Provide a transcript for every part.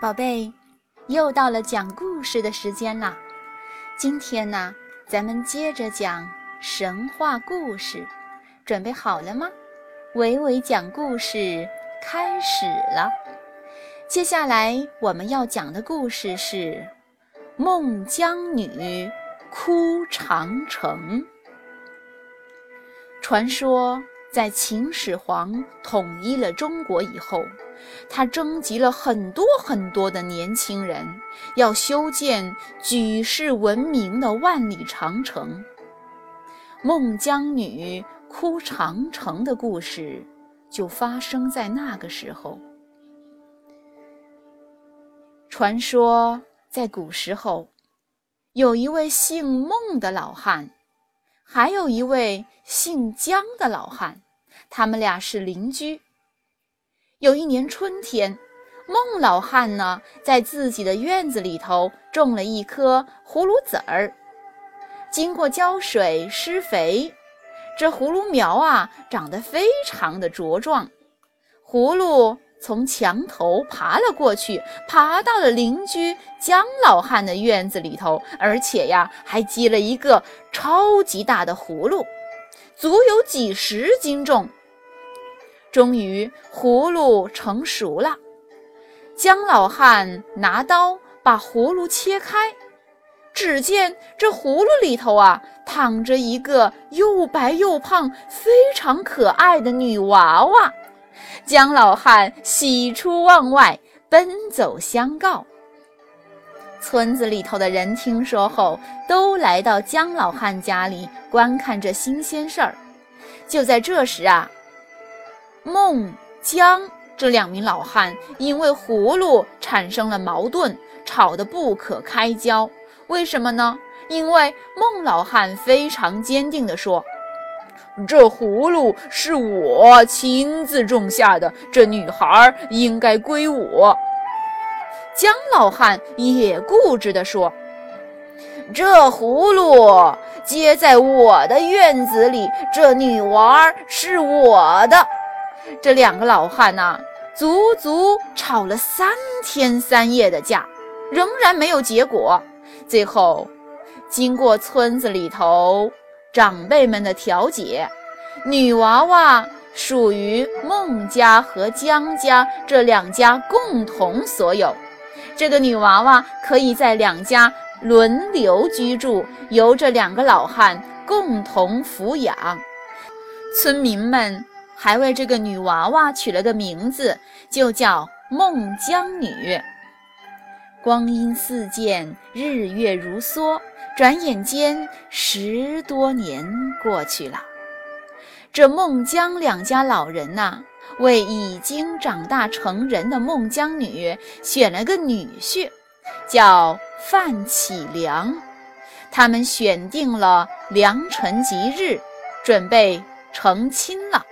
宝贝，又到了讲故事的时间啦！今天呢，咱们接着讲神话故事，准备好了吗？伟伟讲故事开始了。接下来我们要讲的故事是《孟姜女哭长城》。传说。在秦始皇统一了中国以后，他征集了很多很多的年轻人，要修建举世闻名的万里长城。孟姜女哭长城的故事就发生在那个时候。传说在古时候，有一位姓孟的老汉。还有一位姓姜的老汉，他们俩是邻居。有一年春天，孟老汉呢在自己的院子里头种了一棵葫芦籽儿，经过浇水施肥，这葫芦苗啊长得非常的茁壮，葫芦。从墙头爬了过去，爬到了邻居姜老汉的院子里头，而且呀，还结了一个超级大的葫芦，足有几十斤重。终于，葫芦成熟了，姜老汉拿刀把葫芦切开，只见这葫芦里头啊，躺着一个又白又胖、非常可爱的女娃娃。姜老汉喜出望外，奔走相告。村子里头的人听说后，都来到姜老汉家里观看这新鲜事儿。就在这时啊，孟姜这两名老汉因为葫芦产生了矛盾，吵得不可开交。为什么呢？因为孟老汉非常坚定地说。这葫芦是我亲自种下的，这女孩应该归我。姜老汉也固执地说：“这葫芦结在我的院子里，这女娃是我的。”这两个老汉呐，足足吵了三天三夜的架，仍然没有结果。最后，经过村子里头。长辈们的调解，女娃娃属于孟家和姜家这两家共同所有。这个女娃娃可以在两家轮流居住，由这两个老汉共同抚养。村民们还为这个女娃娃取了个名字，就叫孟姜女。光阴似箭，日月如梭。转眼间，十多年过去了。这孟姜两家老人呐，为已经长大成人的孟姜女选了个女婿，叫范启良。他们选定了良辰吉日，准备成亲了。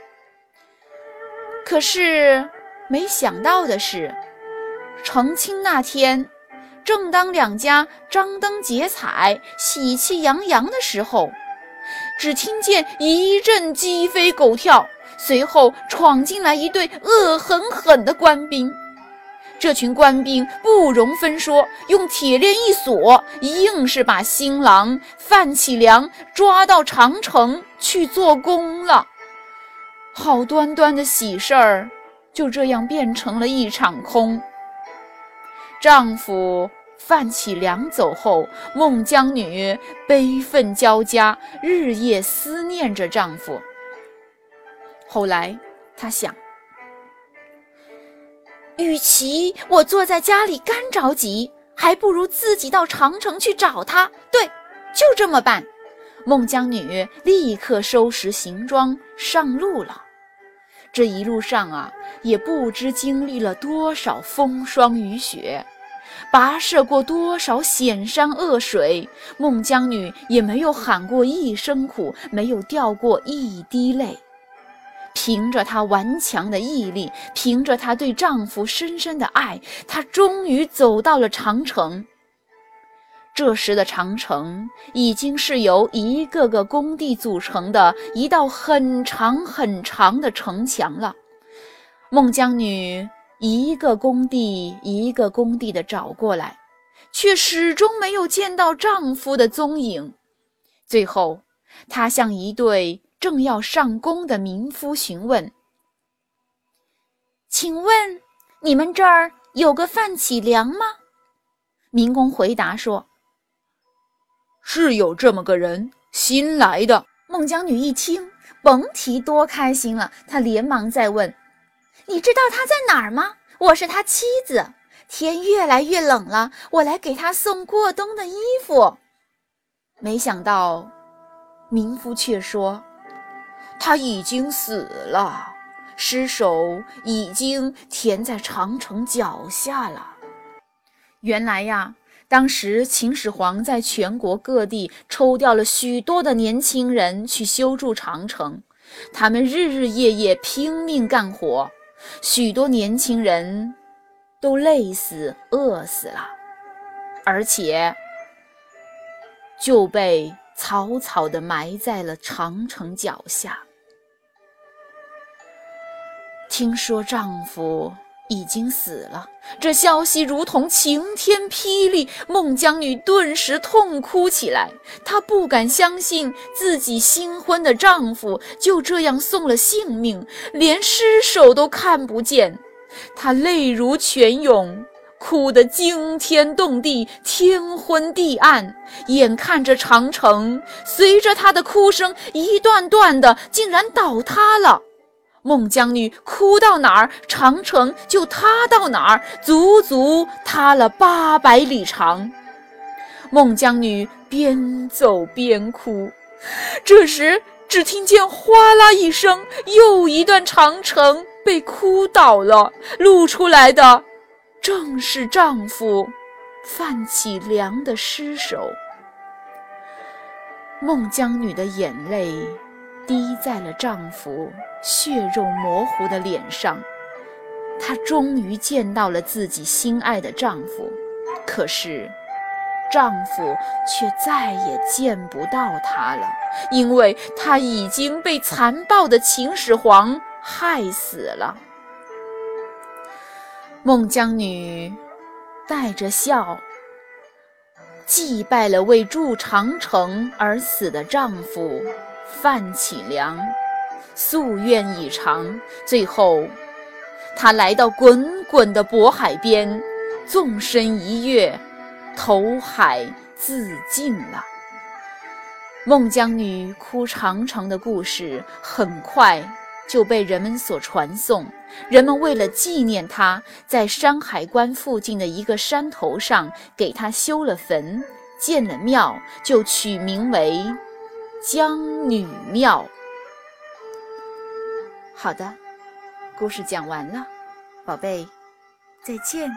可是，没想到的是，成亲那天。正当两家张灯结彩、喜气洋洋的时候，只听见一阵鸡飞狗跳，随后闯进来一队恶狠狠的官兵。这群官兵不容分说，用铁链一锁，硬是把新郎范启良抓到长城去做工了。好端端的喜事儿，就这样变成了一场空。丈夫范启良走后，孟姜女悲愤交加，日夜思念着丈夫。后来，她想，与其我坐在家里干着急，还不如自己到长城去找他。对，就这么办。孟姜女立刻收拾行装上路了。这一路上啊，也不知经历了多少风霜雨雪。跋涉过多少险山恶水，孟姜女也没有喊过一声苦，没有掉过一滴泪。凭着她顽强的毅力，凭着她对丈夫深深的爱，她终于走到了长城。这时的长城已经是由一个个工地组成的一道很长很长的城墙了。孟姜女一个工地一个工地的找过来，却始终没有见到丈夫的踪影。最后，她向一对正要上工的民夫询问：“请问，你们这儿有个范启良吗？”民工回答说：“是有这么个人，新来的。”孟姜女一听，甭提多开心了，她连忙再问。你知道他在哪儿吗？我是他妻子。天越来越冷了，我来给他送过冬的衣服。没想到，民夫却说他已经死了，尸首已经填在长城脚下了。原来呀，当时秦始皇在全国各地抽调了许多的年轻人去修筑长城，他们日日夜夜拼命干活。许多年轻人都累死、饿死了，而且就被草草地埋在了长城脚下。听说丈夫已经死了，这消息如同晴天霹雳，孟姜女顿时痛哭起来。她不敢相信自己新婚的丈夫就这样送了性命，连尸首都看不见。她泪如泉涌，哭得惊天动地、天昏地暗。眼看着长城随着她的哭声一段段的，竟然倒塌了。孟姜女哭到哪儿，长城就塌到哪儿，足足塌了八百里长。孟姜女边走边哭，这时只听见哗啦一声，又一段长城被哭倒了，露出来的正是丈夫范启良的尸首。孟姜女的眼泪滴在了丈夫。血肉模糊的脸上，她终于见到了自己心爱的丈夫，可是，丈夫却再也见不到她了，因为她已经被残暴的秦始皇害死了。孟姜女带着笑，祭拜了为筑长城而死的丈夫范启良。夙愿已偿，最后，他来到滚滚的渤海边，纵身一跃，投海自尽了。孟姜女哭长城的故事很快就被人们所传颂，人们为了纪念她，在山海关附近的一个山头上给她修了坟，建了庙，就取名为江女庙。好的，故事讲完了，宝贝，再见。